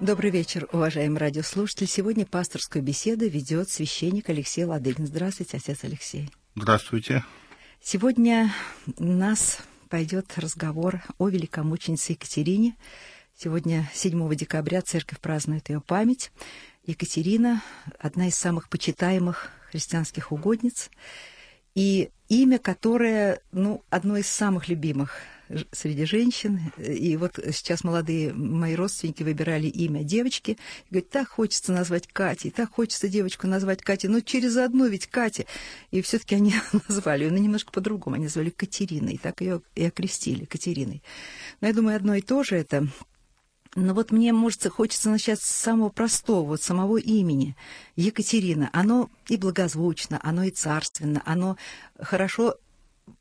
Добрый вечер, уважаемый радиослушатель. Сегодня пасторскую беседу ведет священник Алексей Ладыгин. Здравствуйте, отец Алексей. Здравствуйте. Сегодня у нас пойдет разговор о великомученице Екатерине. Сегодня, 7 декабря, церковь празднует ее память. Екатерина – одна из самых почитаемых христианских угодниц, и имя, которое, ну, одно из самых любимых среди женщин. И вот сейчас молодые мои родственники выбирали имя девочки. И говорят, так хочется назвать Катей, так хочется девочку назвать Катей. Но через одну ведь Катя. И все таки они назвали ее, но немножко по-другому. Они назвали Катериной. Так ее и окрестили Катериной. Но я думаю, одно и то же это. Но вот мне, может, хочется начать с самого простого, вот самого имени. Екатерина. Оно и благозвучно, оно и царственно, оно хорошо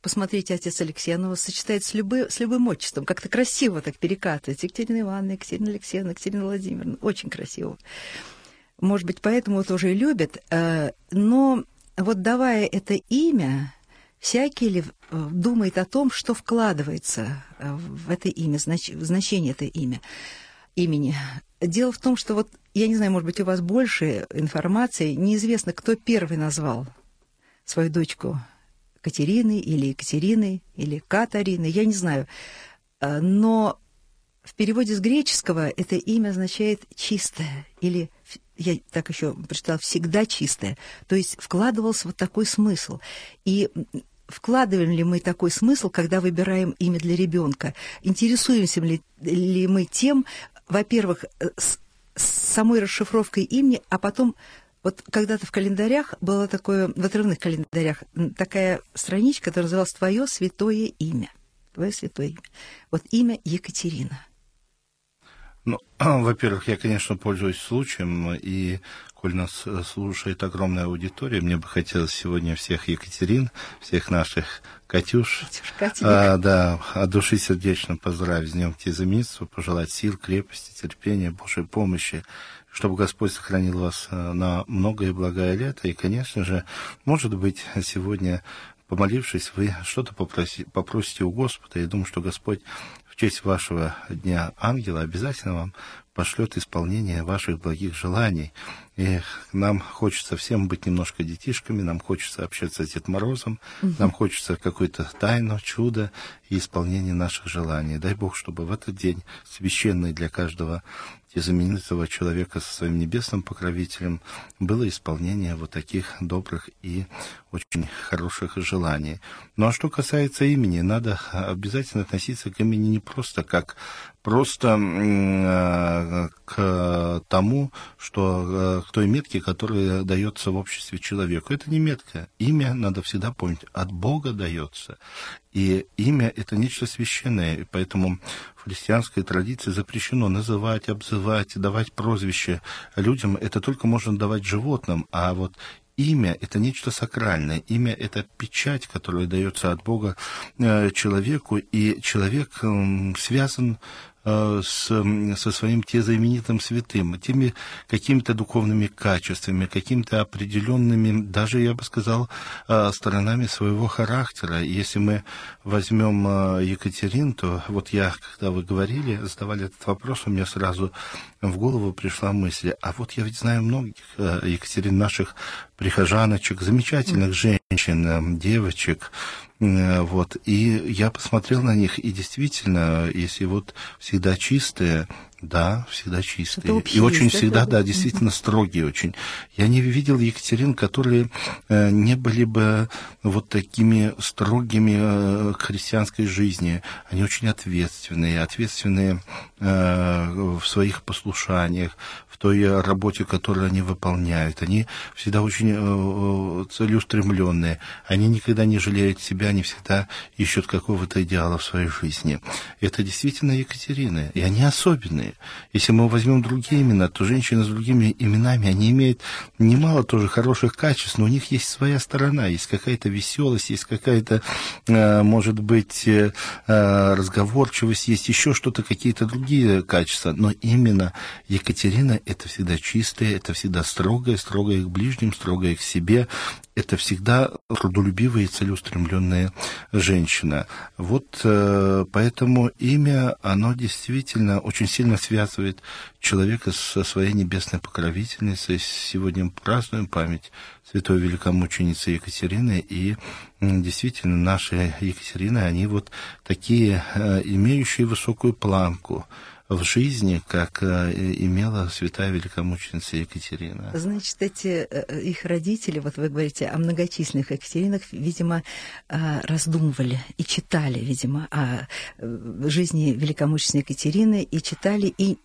посмотрите, отец Алексей, оно сочетается с, любым, с любым отчеством, как-то красиво так перекатывается. Екатерина Ивановна, Екатерина Алексеевна, Екатерина Владимировна. Очень красиво. Может быть, поэтому тоже и любят. Э, но вот давая это имя, всякий ли э, думает о том, что вкладывается э, в это имя, в значение это имя, имени. Дело в том, что вот, я не знаю, может быть, у вас больше информации, неизвестно, кто первый назвал свою дочку Катерины или Екатерины или Катарины, я не знаю. А, но в переводе с греческого это имя означает «чистое» или, я так еще прочитала, «всегда чистое». То есть вкладывался вот такой смысл. И вкладываем ли мы такой смысл, когда выбираем имя для ребенка? Интересуемся ли, ли мы тем, во-первых, с, с самой расшифровкой имени, а потом вот когда-то в календарях было такое, в отрывных календарях, такая страничка, которая называлась «Твое святое имя». Твое святое имя. Вот имя Екатерина. Ну, во-первых, я, конечно, пользуюсь случаем, и коль нас э, слушает огромная аудитория, мне бы хотелось сегодня всех Екатерин, всех наших Катюш, Катюш а, да, от души сердечно поздравить с Днем Тезаницу, пожелать сил, крепости, терпения, Божьей помощи, чтобы Господь сохранил вас э, на многое благое лето. И, конечно же, может быть, сегодня, помолившись, вы что-то попроси, попросите у Господа. Я думаю, что Господь в честь вашего Дня Ангела обязательно вам пошлет исполнение ваших благих желаний. И нам хочется всем быть немножко детишками, нам хочется общаться с Дедом Морозом, угу. нам хочется какой-то тайну, чудо и исполнение наших желаний. Дай Бог, чтобы в этот день, священный для каждого и знаменитого человека со своим небесным покровителем было исполнение вот таких добрых и очень хороших желаний. Ну а что касается имени, надо обязательно относиться к имени не просто как просто э, к тому, что к той метке, которая дается в обществе человеку. Это не метка. Имя, надо всегда помнить, от Бога дается. И имя — это нечто священное, и поэтому в христианской традиции запрещено называть, обзывать, давать прозвище людям. Это только можно давать животным, а вот имя — это нечто сакральное. Имя — это печать, которая дается от Бога э, человеку, и человек связан Э, с, со своим тезаименитым святым, теми какими-то духовными качествами, какими-то определенными, даже, я бы сказал, э, сторонами своего характера. Если мы возьмем э, Екатерин, то вот я, когда вы говорили, задавали этот вопрос, у меня сразу в голову пришла мысль, а вот я ведь знаю многих Екатерин, наших прихожаночек, замечательных женщин, девочек, Э, вот. И я посмотрел на них, и действительно, если вот всегда чистые, да, всегда чистые. И очень есть, всегда, да, действительно строгие очень. Я не видел Екатерин, которые э, не были бы вот такими строгими э, к христианской жизни. Они очень ответственные, ответственные э, в своих послушаниях, в той работе, которую они выполняют. Они всегда очень э, целеустремленные. Они никогда не жалеют себя, они всегда ищут какого-то идеала в своей жизни. Это действительно Екатерины, и они особенные. Если мы возьмем другие имена, то женщины с другими именами, они имеют немало тоже хороших качеств, но у них есть своя сторона, есть какая-то веселость, есть какая-то, э, может быть, э, э, разговорчивость, есть еще что-то, какие-то другие качества. Но именно Екатерина — это всегда чистое, это всегда строгое, строгое к ближним, строгое к себе, это всегда трудолюбивая и целеустремленная женщина. Вот э, поэтому имя, оно действительно очень сильно связывает человека со своей небесной покровительницей. Сегодня празднуем память святой великомученицы Екатерины, и действительно наши Екатерины, они вот такие, э, имеющие высокую планку, в жизни, как э, имела святая великомученица Екатерина. Значит, эти э, их родители, вот вы говорите о многочисленных Екатеринах, видимо, э, раздумывали и читали, видимо, о жизни великомученицы Екатерины, и читали, и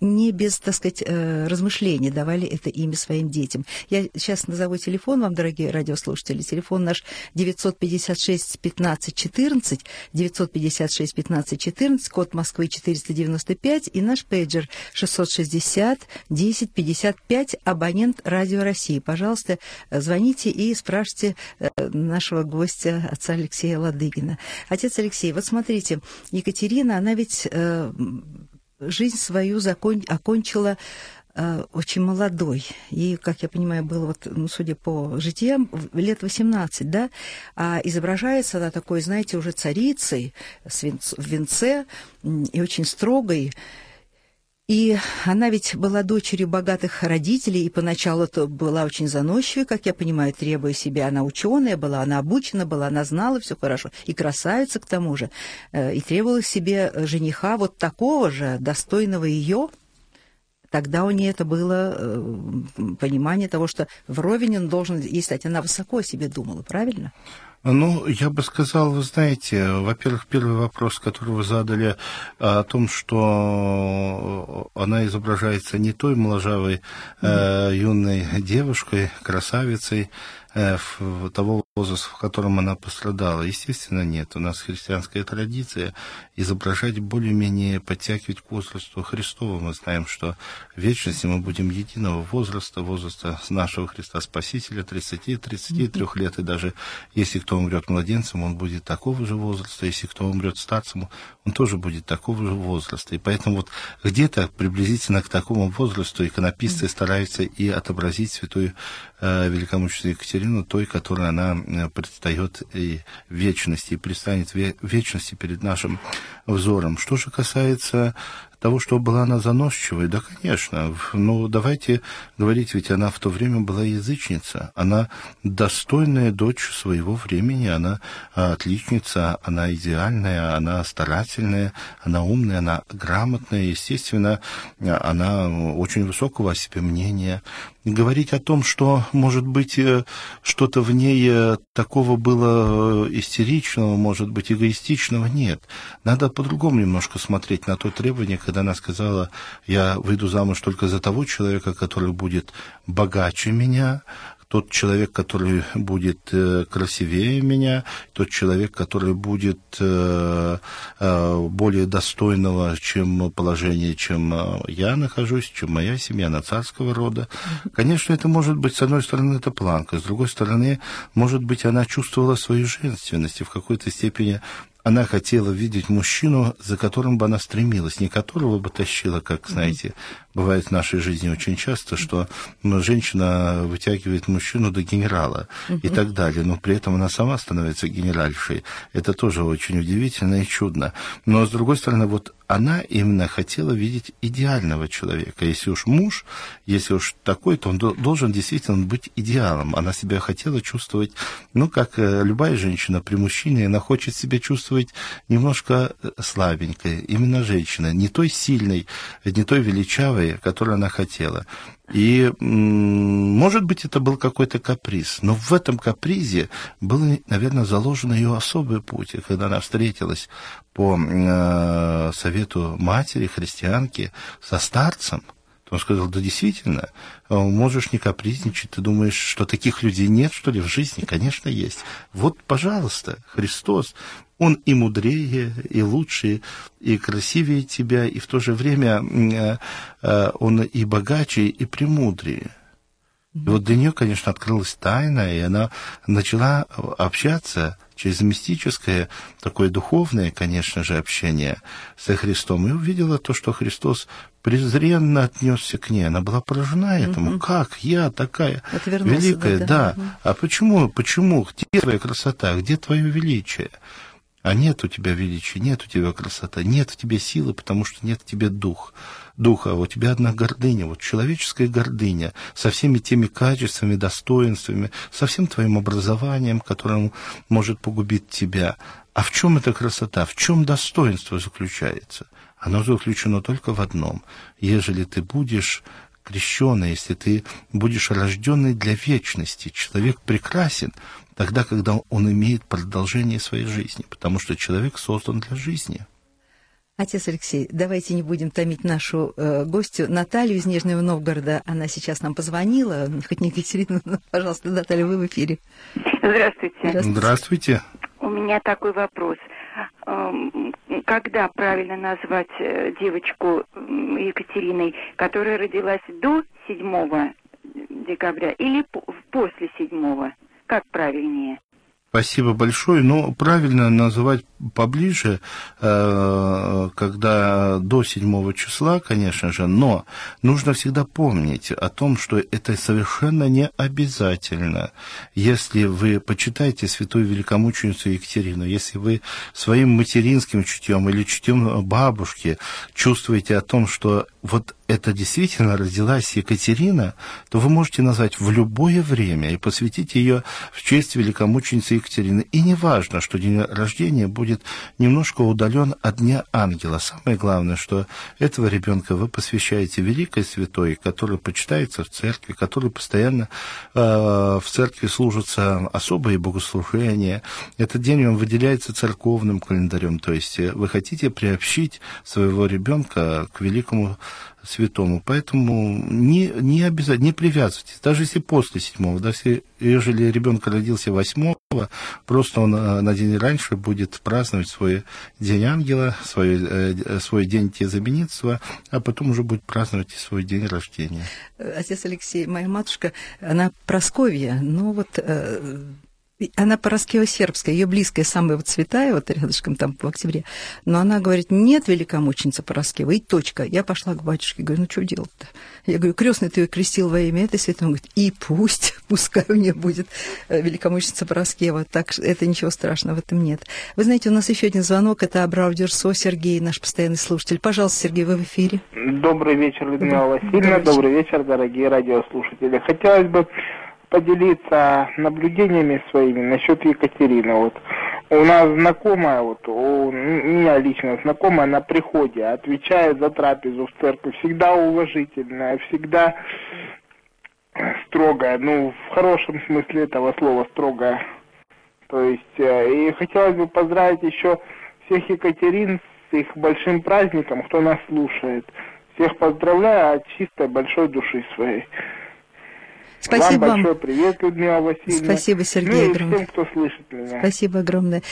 не без, так сказать, размышлений давали это имя своим детям. Я сейчас назову телефон вам, дорогие радиослушатели. Телефон наш 956 15 14, 956 15 14, код Москвы 495, 5 и наш пейджер 660 10 55, абонент Радио России. Пожалуйста, звоните и спрашивайте э, нашего гостя, отца Алексея Ладыгина. Отец Алексей, вот смотрите, Екатерина, она ведь э, жизнь свою закон... окончила э, очень молодой. Ей, как я понимаю, было, вот, ну, судя по житиям, лет 18, да? А изображается она такой, знаете, уже царицей в венце и очень строгой. И она ведь была дочерью богатых родителей, и поначалу то была очень заносчивой, как я понимаю, требуя себя. Она ученая была, она обучена была, она знала все хорошо, и красавица к тому же, э, и требовала себе жениха вот такого же, достойного ее, Тогда у нее это было э, понимание того, что вровень он должен ей стать. Она высоко о себе думала, правильно? Ну, я бы сказал, вы знаете, во-первых, первый вопрос, который вы задали о том, что она изображается не той моложавой э, юной девушкой, красавицей, Э, того возраста, в котором она пострадала? Естественно, нет. У нас христианская традиция изображать более-менее подтягивать к возрасту Христова. Мы знаем, что в вечности мы будем единого возраста, возраста нашего Христа Спасителя, 30-33 лет, и даже если кто умрет младенцем, он будет такого же возраста, если кто умрет старцем, он тоже будет такого же возраста. И поэтому вот где-то приблизительно к такому возрасту иконописцы стараются и отобразить святую э, великомученицу Екатерину Екатерину той, которой она э, предстает и в вечности, и предстанет в вечности перед нашим взором. Что же касается того, что была она заносчивой, да, конечно. Ну, давайте говорить, ведь она в то время была язычница. Она достойная дочь своего времени, она а, отличница, она идеальная, она старательная, она умная, она грамотная. Естественно, она очень высокого о себе мнения. Говорить о том, что, может быть, э, что-то в ней э, такого было э, истеричного, может быть, эгоистичного, нет. Надо по-другому немножко смотреть на то требование, когда она сказала, я выйду замуж только за того человека, который будет богаче меня, тот человек, который будет э, красивее меня, тот человек, который будет э, э, более достойного, чем положение, чем я нахожусь, чем моя семья, на царского рода. Конечно, это может быть, с одной стороны, это планка, с другой стороны, может быть, она чувствовала свою женственность и в какой-то степени она хотела видеть мужчину, за которым бы она стремилась, не которого бы тащила, как, знаете, бывает в нашей жизни очень часто, что ну, женщина вытягивает мужчину до генерала и так далее, но при этом она сама становится генеральшей. Это тоже очень удивительно и чудно. Но, с другой стороны, вот она именно хотела видеть идеального человека. Если уж муж, если уж такой, то он должен действительно быть идеалом. Она себя хотела чувствовать, ну, как э, любая женщина при мужчине, она хочет себя чувствовать немножко э, слабенькой. Именно женщина, не той сильной, не той величавой, которую она хотела. И, может быть, это был какой-то каприз, но в этом капризе был, наверное, заложен ее особый путь. И когда она встретилась по э, совету матери, христианки, со старцем, он сказал, да действительно, э, можешь не капризничать, ты думаешь, что таких людей нет, что ли, в жизни? Конечно, есть. Вот, пожалуйста, Христос, он и мудрее, и лучше, и красивее тебя, и в то же время э, э, он и богаче, и премудрее. И вот для нее, конечно, открылась тайна, и она начала общаться через мистическое, такое духовное, конечно же, общение со Христом, и увидела то, что Христос презренно отнесся к ней. Она была поражена этому. Угу. Как я такая великая? Да. да. Угу. А почему, почему? Где твоя красота? Где твое величие? А нет у тебя величия, нет у тебя красота, нет в тебе силы, потому что нет в тебе дух, духа. У тебя одна гордыня, вот человеческая гордыня со всеми теми качествами, достоинствами, со всем твоим образованием, которым может погубить тебя. А в чем эта красота? В чем достоинство заключается? Оно заключено только в одном. Ежели ты будешь крещенный, если ты будешь рожденный для вечности, человек прекрасен, тогда, когда он имеет продолжение своей жизни, потому что человек создан для жизни. Отец Алексей, давайте не будем томить нашу э, гостью Наталью из Нижнего Новгорода. Она сейчас нам позвонила, хоть не Екатерина, но, пожалуйста, Наталья, вы в эфире. Здравствуйте. Здравствуйте. Здравствуйте. У меня такой вопрос. Эм, когда правильно назвать э, девочку Екатериной, которая родилась до 7 декабря или после 7? Как правильнее? Спасибо большое. Но правильно называть поближе, э, когда до 7 числа, конечно же, но нужно всегда помнить о том, что это совершенно не обязательно. Если вы почитаете святую великомученицу Екатерину, если вы своим материнским чутьем или чутьем бабушки чувствуете о том, что вот это действительно родилась Екатерина, то вы можете назвать в любое время и посвятить ее в честь великомученицы Екатерины. И не важно, что день рождения будет немножко удален от Дня Ангела. Самое главное, что этого ребенка вы посвящаете великой святой, которая почитается в церкви, которой постоянно э, в церкви служатся особые богослужения. Этот день он выделяется церковным календарем, то есть вы хотите приобщить своего ребенка к великому святому. Поэтому не, не обязательно, не привязывайтесь, даже если после седьмого, даже если, ежели ребенок родился восьмого, просто он э, на день раньше будет праздновать свой день ангела, свой, э, свой день тезаменитства, а потом уже будет праздновать и свой день рождения. Отец Алексей, моя матушка, она Просковья, но вот она Пороскева-Сербская, ее близкая, самая вот святая, вот рядышком там в октябре. Но она говорит, нет великомученица Пороскева, и точка. Я пошла к батюшке, говорю, ну что делать-то? Я говорю, крестный ты ее крестил во имя этой святой. Он говорит, и пусть, пускай у нее будет э, великомученица Пороскева. Так это ничего страшного в этом нет. Вы знаете, у нас еще один звонок, это Абрау Дерсо, Сергей, наш постоянный слушатель. Пожалуйста, Сергей, вы в эфире. Добрый вечер, Людмила Васильевна. Добрый вечер, дорогие радиослушатели. Хотелось бы поделиться наблюдениями своими насчет Екатерины. Вот у нас знакомая, вот у меня лично знакомая на приходе отвечает за трапезу в церкви, всегда уважительная, всегда строгая, ну, в хорошем смысле этого слова строгая. То есть, э, и хотелось бы поздравить еще всех Екатерин с их большим праздником, кто нас слушает. Всех поздравляю от чистой большой души своей. Спасибо вам. большой привет, Людмила Васильевна. Спасибо, Сергей, ну, огромное. всем, кто слышит меня. Спасибо огромное.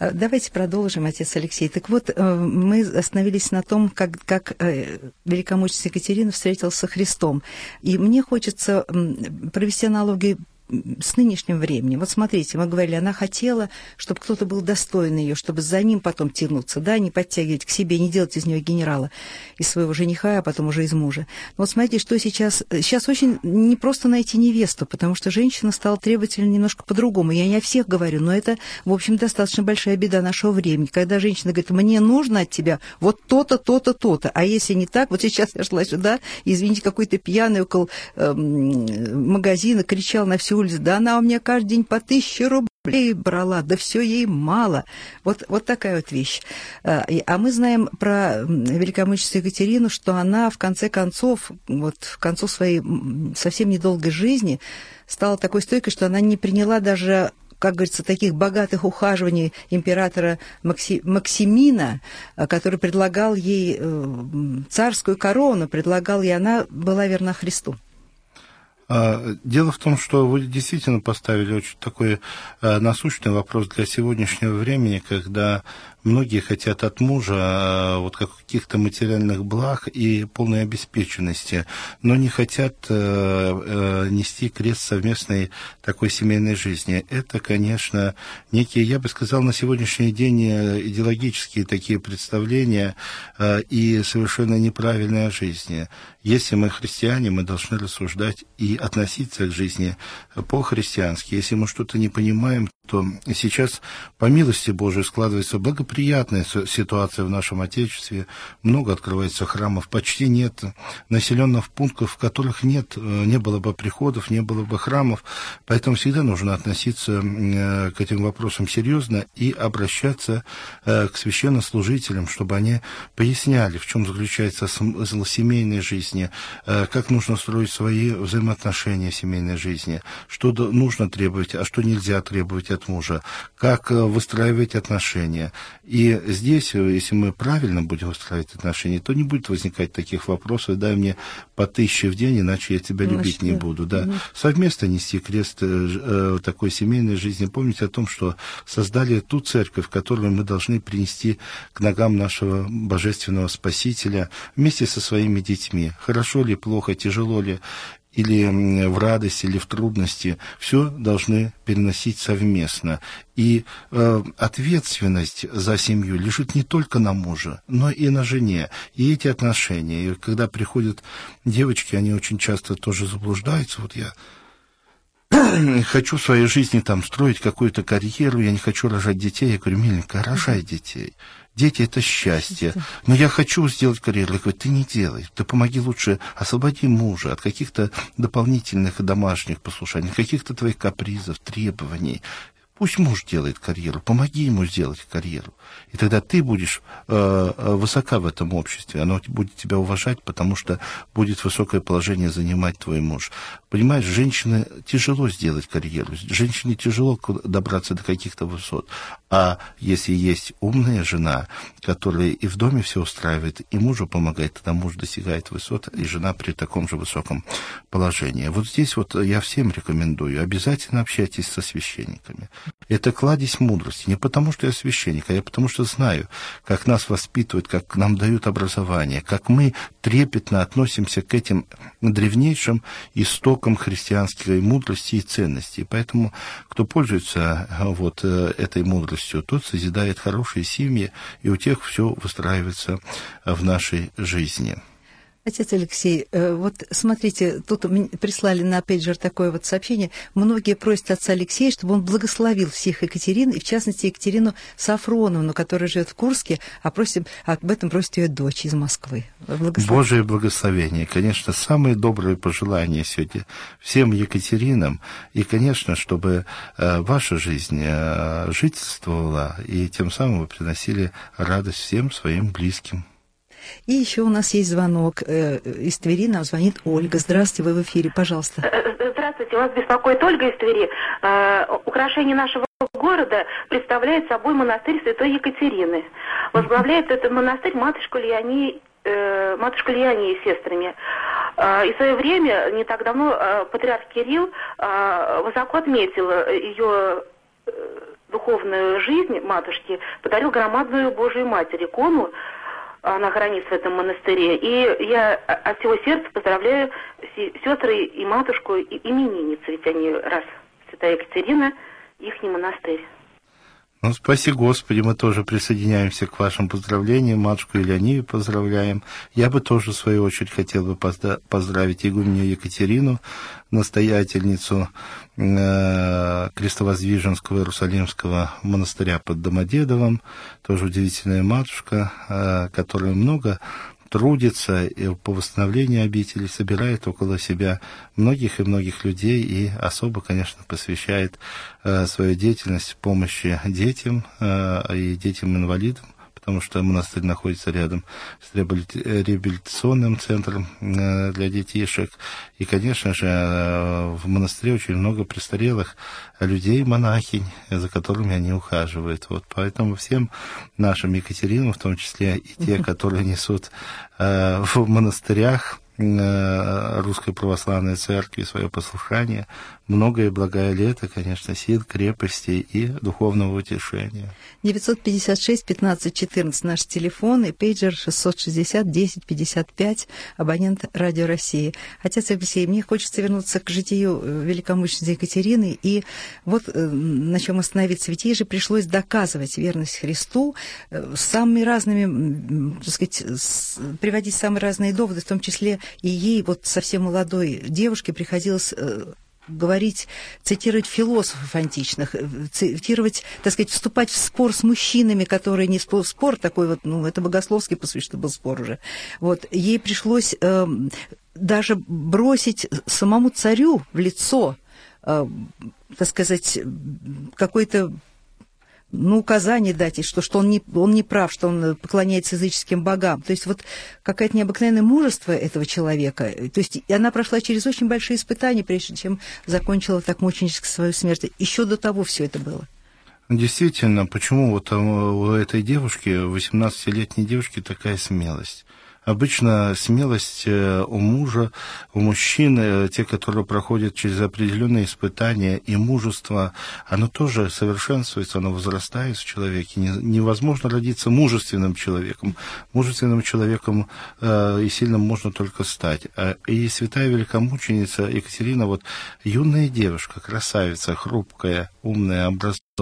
Э, давайте продолжим, отец Алексей. Так вот, э, мы остановились на том, как, как э, великомученица Екатерина встретилась со Христом. И мне хочется провести аналогию с нынешним временем. Вот смотрите, мы говорили, она хотела, чтобы кто-то был достоин ее, чтобы за ним потом тянуться, да, не подтягивать к себе, не делать из нее генерала, из своего жениха, а потом уже из мужа. Но вот смотрите, что сейчас... Сейчас очень не просто найти невесту, потому что женщина стала требовательна немножко по-другому. Я не о всех говорю, но это, в общем, достаточно большая беда нашего времени. Когда женщина говорит, мне нужно от тебя вот то-то, то-то, то-то. А если не так, вот сейчас я шла сюда, извините, какой-то пьяный около э, магазина кричал на всю улицу. Да она у меня каждый день по тысяче рублей брала, да все ей мало. Вот, вот такая вот вещь. А, а мы знаем про великомученицу Екатерину, что она в конце концов, вот в концу своей совсем недолгой жизни стала такой стойкой, что она не приняла даже как говорится, таких богатых ухаживаний императора Макси... Максимина, а, который предлагал ей э, царскую корону, предлагал ей, она была верна Христу. А, дело в том, что вы действительно поставили очень такой а, насущный вопрос для сегодняшнего времени, когда многие хотят от мужа а, вот каких-то материальных благ и полной обеспеченности, но не хотят нести крест совместной такой семейной жизни. Это, конечно, некие, я бы сказал, на сегодняшний день идеологические такие представления и совершенно неправильные о жизни. Если мы христиане, мы должны рассуждать и относиться к жизни по-христиански. Если мы что-то не понимаем, то сейчас, по милости Божией, складывается благоприятная ситуация в нашем Отечестве. Много открывается храмов, почти нет населенных пунктов, в которых нет, э, не было бы приходов, не было бы храмов. Поэтому всегда нужно относиться э, к этим вопросам серьезно и обращаться э, к священнослужителям, чтобы они поясняли, в чем заключается смысл семейной жизни, как нужно строить свои взаимоотношения в семейной жизни, что нужно требовать, а что нельзя требовать от мужа, как э, выстраивать отношения. И здесь, э, если мы правильно будем выстраивать отношения, то не будет возникать таких вопросов, дай мне по тысяче в день, иначе я тебя любить не буду. Да. Совместно нести крест э, такой семейной жизни, помнить о том, что создали ту церковь, которую мы должны принести к ногам нашего божественного Спасителя вместе со своими детьми. Хорошо ли, плохо, тяжело ли, или в радости, или в трудности, все должны переносить совместно. И э, ответственность за семью лежит не только на муже, но и на жене. И эти отношения, и когда приходят девочки, они очень часто тоже заблуждаются. Вот я хочу в своей жизни там строить какую-то карьеру, я не хочу рожать детей. Я говорю, миленькая, рожай детей. Дети – это счастье. Но я хочу сделать карьеру. Я говорю, ты не делай. Ты помоги лучше, освободи мужа от каких-то дополнительных домашних послушаний, каких-то твоих капризов, требований. Пусть муж делает карьеру, помоги ему сделать карьеру. И тогда ты будешь э, э, высока в этом обществе, оно будет тебя уважать, потому что будет высокое положение занимать твой муж. Понимаешь, женщине тяжело сделать карьеру, женщине тяжело добраться до каких-то высот. А если есть умная жена, которая и в доме все устраивает, и мужу помогает, тогда муж достигает высот, и жена при таком же высоком положении. Вот здесь вот я всем рекомендую, обязательно общайтесь со священниками. Это кладезь мудрости. Не потому, что я священник, а я потому, что знаю, как нас воспитывают, как нам дают образование, как мы трепетно относимся к этим древнейшим истокам христианской мудрости и ценностей. Поэтому, кто пользуется вот э, этой мудростью, тот созидает хорошие семьи, и у тех все выстраивается в нашей жизни. Отец Алексей, э, вот смотрите, тут прислали на пейджер такое вот сообщение. Многие просят отца Алексея, чтобы он благословил всех Екатерин, и в частности Екатерину Сафроновну, которая живет в Курске, а просим, об этом просит ее дочь из Москвы. Божие благословение. Конечно, самые добрые пожелания сегодня всем Екатеринам. И, конечно, чтобы э, ваша жизнь э, жительствовала, и тем самым вы приносили радость всем своим близким. И еще у нас есть звонок э, из Твери, нам звонит Ольга. Здравствуйте, вы в эфире, пожалуйста. Э, э, здравствуйте, вас беспокоит Ольга из Твери. Украшение нашего города представляет собой монастырь Святой Екатерины. Возглавляет этот монастырь матушка Леония матушка Леония и сестрами. И в свое время, не так давно, патриарх Кирилл высоко отметил ее духовную жизнь матушки, подарил громадную Божию Матерь, икону, она хранится в этом монастыре. И я от всего сердца поздравляю сестры и матушку, и именинницы, ведь они раз Святая Екатерина, их монастырь. Ну, спаси Господи, мы тоже присоединяемся к вашим поздравлениям. Матушку Леонию поздравляем. Я бы тоже, в свою очередь, хотел бы поздравить игуменю Екатерину, настоятельницу э, Крестовоздвиженского Иерусалимского монастыря под Домодедовым. Тоже удивительная матушка, э, которая много трудится по восстановлению обители, собирает около себя многих и многих людей и особо, конечно, посвящает э, свою деятельность помощи детям э, и детям-инвалидам потому что монастырь находится рядом с реабилитационным центром э, для детишек. И, конечно же, э, в монастыре очень много престарелых людей, монахинь, за которыми они ухаживают. Вот поэтому всем нашим Екатеринам, в том числе и те, которые несут э, в монастырях Русской Православной Церкви, свое послушание, многое благое лето, конечно, сил, крепости и духовного утешения. 956 15 14 наш телефон и пейджер 660 10 55 абонент Радио России. Отец Алексей, мне хочется вернуться к житию э, великомученицы Екатерины и вот э, на чем остановиться. Ведь ей же пришлось доказывать верность Христу э, самыми разными, так сказать, приводить самые разные доводы, в том числе и ей, вот совсем молодой девушке, приходилось говорить, цитировать философов античных, э, цитировать, так сказать, вступать в спор с мужчинами, которые не спор, спор такой вот, ну, это богословский, по сути, был спор уже. Вот, ей пришлось э, даже бросить самому царю в лицо, э, так сказать, какой-то ну, указание дать, что, что он, не, он не прав, что он поклоняется языческим богам. То есть вот какое-то необыкновенное мужество этого человека. То есть она прошла через очень большие испытания, прежде чем закончила так мученически свою смерть. Еще до того все это было. Действительно, почему вот у этой девушки, 18-летней девушки, такая смелость? Обычно смелость э, у мужа, у мужчин, э, те, которые проходят через определенные испытания, и мужество, оно тоже совершенствуется, оно возрастает в человеке. Невозможно родиться мужественным человеком. Мужественным человеком э, и сильным можно только стать. А, и святая великомученица Екатерина, вот юная девушка, красавица, хрупкая, умная, образованная,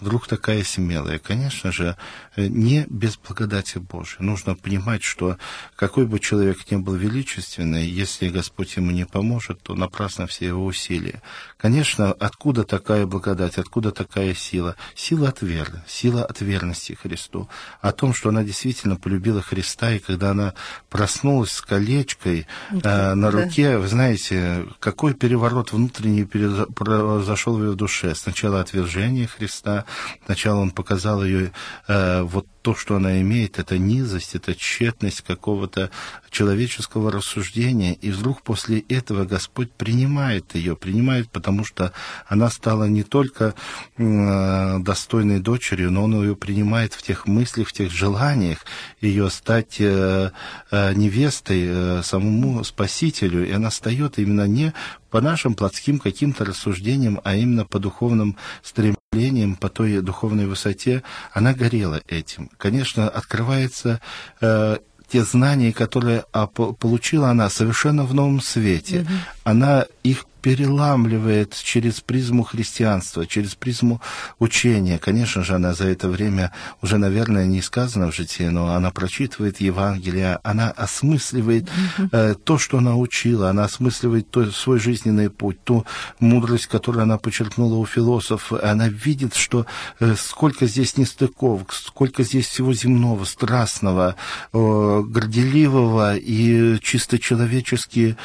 вдруг такая смелая. Конечно же, не без благодати Божией. Нужно понимать, что какой бы человек ни был величественный, если Господь ему не поможет, то напрасно все его усилия. Конечно, откуда такая благодать, откуда такая сила? Сила от веры, сила от верности Христу. О том, что она действительно полюбила Христа, и когда она проснулась с колечкой э, на руке, вы знаете, какой переворот внутренний произошел в ее душе. Сначала отвержение Христа, сначала он показал ее э, вот то, что она имеет, это низость, это тщетность какого-то человеческого рассуждения, и вдруг после этого Господь принимает ее, принимает, потому что она стала не только э, достойной дочерью, но Он ее принимает в тех мыслях, в тех желаниях ее стать э, э, невестой самому Спасителю, и она встает именно не по нашим плотским каким-то рассуждениям, а именно по духовным стремлениям, по той духовной высоте, она горела этим. Конечно, открывается э, те знания, которые а, получила она совершенно в новом свете. Угу. Она их переламливает через призму христианства, через призму учения. Конечно же, она за это время уже, наверное, не сказано в житии, но она прочитывает Евангелие, она осмысливает э, то, что она учила, она осмысливает то, свой жизненный путь, ту мудрость, которую она подчеркнула у философов. Она видит, что э, сколько здесь нестыковок, сколько здесь всего земного, страстного, э, горделивого и чисто человечески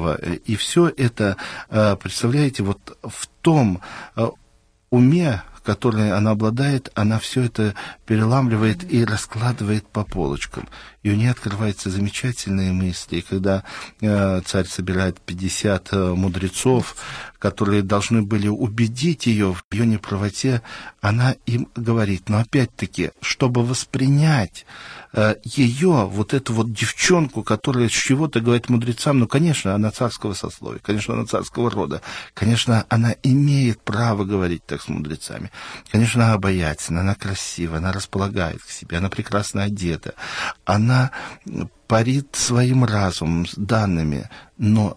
увлекаемого. И все это, э, представляете, вот в том э, уме, которой она обладает, она все это переламливает и раскладывает по полочкам. И у нее открываются замечательные мысли. И когда э, царь собирает 50 э, мудрецов, которые должны были убедить ее в ее неправоте, она им говорит, но опять-таки, чтобы воспринять э, ее, вот эту вот девчонку, которая с чего-то говорит мудрецам, ну, конечно, она царского сословия, конечно, она царского рода, конечно, она имеет право говорить так с мудрецами, конечно, она обаятельна, она красива, она располагает к себе, она прекрасно одета, она парит своим разумом, с данными, но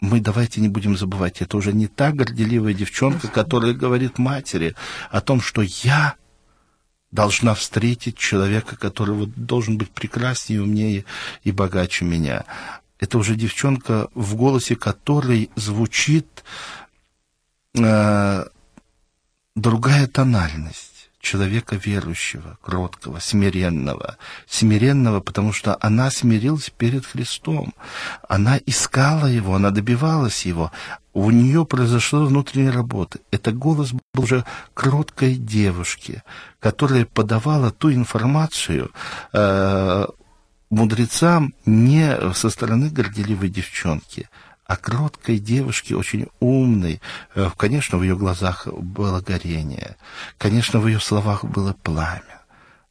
мы давайте не будем забывать, это уже не та горделивая девчонка, которая говорит матери о том, что я должна встретить человека, который вот должен быть прекраснее, умнее и богаче меня. Это уже девчонка, в голосе которой звучит э, другая тональность человека верующего, кроткого, смиренного. Смиренного, потому что она смирилась перед Христом. Она искала его, она добивалась его. У нее произошла внутренняя работа. Это голос был уже кроткой девушки, которая подавала ту информацию, э, мудрецам не со стороны горделивой девчонки, о кроткой девушке, очень умной. Э, конечно, в ее глазах было горение. Конечно, в ее словах было пламя.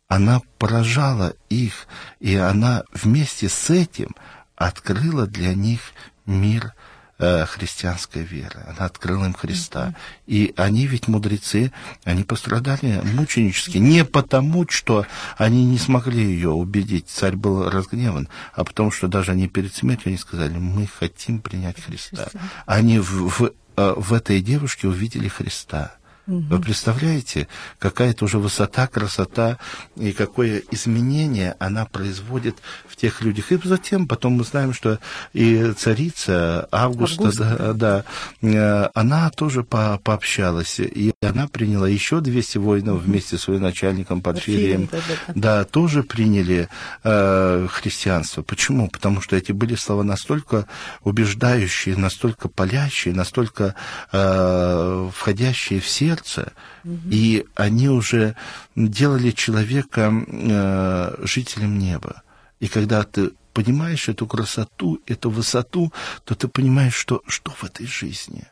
она поражала их, и она вместе с этим открыла для них мир Э, христианской веры. Она открыла им Христа. И они ведь мудрецы, они пострадали мученически. Не потому, что они не смогли ее убедить, царь был разгневан, а потому, что даже они перед смертью они сказали, мы хотим принять Христа. Они в, в, э, в этой девушке увидели Христа. Угу. Вы представляете, какая-то уже высота, красота и какое изменение она производит в тех людях. И затем потом мы знаем, что и царица Августа, Август. да, да, э, она тоже по пообщалась, и она приняла еще 200 воинов вместе с военачальником Порфирием. Да, да, да. тоже приняли э, христианство. Почему? Потому что эти были слова настолько убеждающие, настолько палящие, настолько э, входящие в сердце, угу. и они уже делали человека э, жителем неба. И когда ты понимаешь эту красоту, эту высоту, то ты понимаешь, что, что в этой жизни.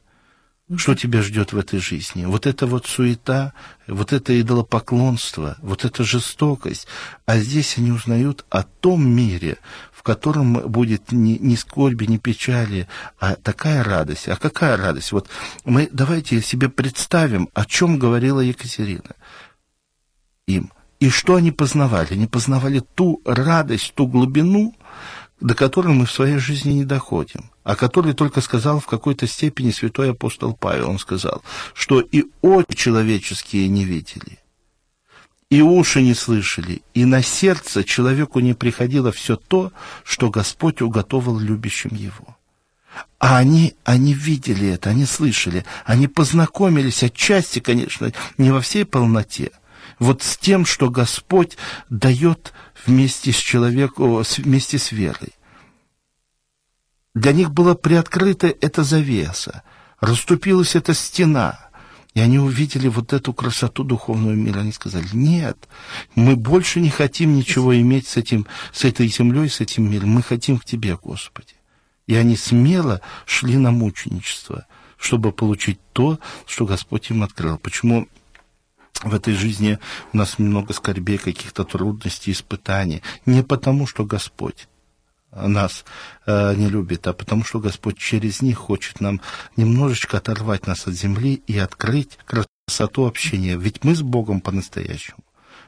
Что тебя ждет в этой жизни? Вот это вот суета, вот это идолопоклонство, вот эта жестокость. А здесь они узнают о том мире, в котором будет ни, ни скорби, ни печали, а такая радость. А какая радость? Вот мы давайте себе представим, о чем говорила Екатерина им. И что они познавали? Они познавали ту радость, ту глубину, до которой мы в своей жизни не доходим, о которой только сказал в какой-то степени святой апостол Павел. Он сказал, что и очи человеческие не видели, и уши не слышали, и на сердце человеку не приходило все то, что Господь уготовил любящим его. А они, они видели это, они слышали, они познакомились отчасти, конечно, не во всей полноте, вот с тем, что Господь дает вместе с человеком, вместе с верой. Для них была приоткрыта эта завеса, расступилась эта стена — и они увидели вот эту красоту духовного мира. Они сказали, нет, мы больше не хотим ничего иметь с, этим, с этой землей, с этим миром. Мы хотим к Тебе, Господи. И они смело шли на мученичество, чтобы получить то, что Господь им открыл. Почему в этой жизни у нас много скорбей, каких-то трудностей, испытаний. Не потому, что Господь нас э, не любит, а потому что Господь через них хочет нам немножечко оторвать нас от земли и открыть красоту общения. Ведь мы с Богом по-настоящему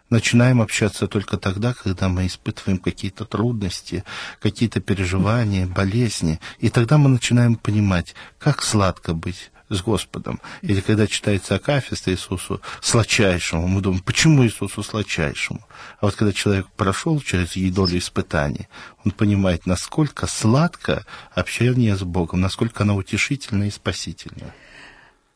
начинаем общаться только тогда, когда мы испытываем какие-то трудности, какие-то переживания, болезни. И тогда мы начинаем понимать, как сладко быть с Господом. Или когда читается Акафист Иисусу сладчайшему, мы думаем, почему Иисусу сладчайшему? А вот когда человек прошел через долю испытаний, он понимает, насколько сладко общение с Богом, насколько оно утешительное и спасительное.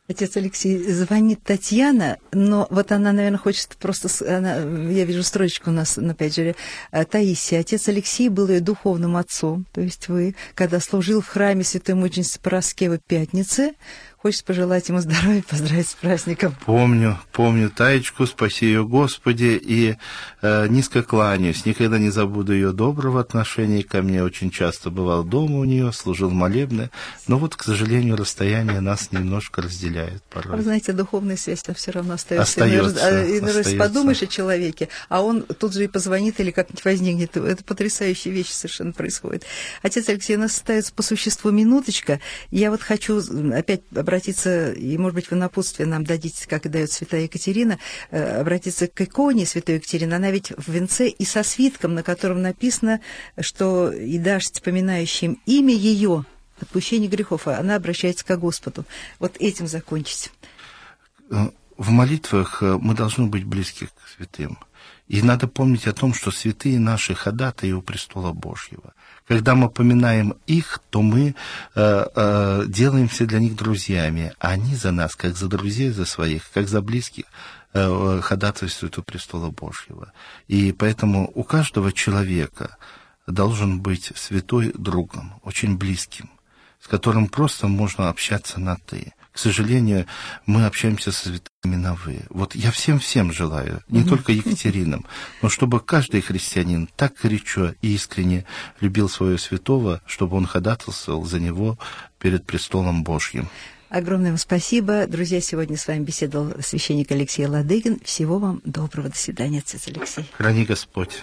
Отец Алексей, звонит Татьяна, но вот она, наверное, хочет просто... Она, я вижу строчку у нас на пейджере. «Э, Таисия, отец Алексей был ее духовным отцом. То есть вы, когда служил в храме Святой Мученицы Пороскевы Пятницы, Хочется пожелать ему здоровья, поздравить с праздником. Помню, помню Таечку, спаси ее Господи, и э, низко кланяюсь. Никогда не забуду ее доброго отношения ко мне. Очень часто бывал дома у нее, служил молебны. Но вот, к сожалению, расстояние нас немножко разделяет порой. Вы знаете, духовная связь-то все равно остается. Остается. И, иной раз подумаешь о человеке, а он тут же и позвонит или как-нибудь возникнет. Это потрясающие вещи совершенно происходят. Отец Алексей, у нас остается по существу минуточка. Я вот хочу опять обратиться, и, может быть, вы напутствие нам дадите, как и дает святая Екатерина, э, обратиться к иконе святой Екатерины. Она ведь в венце и со свитком, на котором написано, что и дашь поминающим имя ее, отпущение грехов, а она обращается к Господу. Вот этим закончить. Э, в молитвах э, мы должны быть близки к святым. И надо помнить о том, что святые наши ходатаи у престола Божьего. Когда мы поминаем их, то мы э, э, делаемся для них друзьями, они за нас, как за друзей, за своих, как за близких, э, ходатайствуют у престола Божьего. И поэтому у каждого человека должен быть святой другом, очень близким, с которым просто можно общаться на «ты». К сожалению, мы общаемся со святыми на «вы». Вот я всем-всем желаю, не mm-hmm. только Екатеринам, но чтобы каждый христианин так горячо и искренне любил своего святого, чтобы он ходатайствовал за него перед престолом Божьим. Огромное вам спасибо. Друзья, сегодня с вами беседовал священник Алексей Ладыгин. Всего вам доброго. До свидания, отец Алексей. Храни Господь.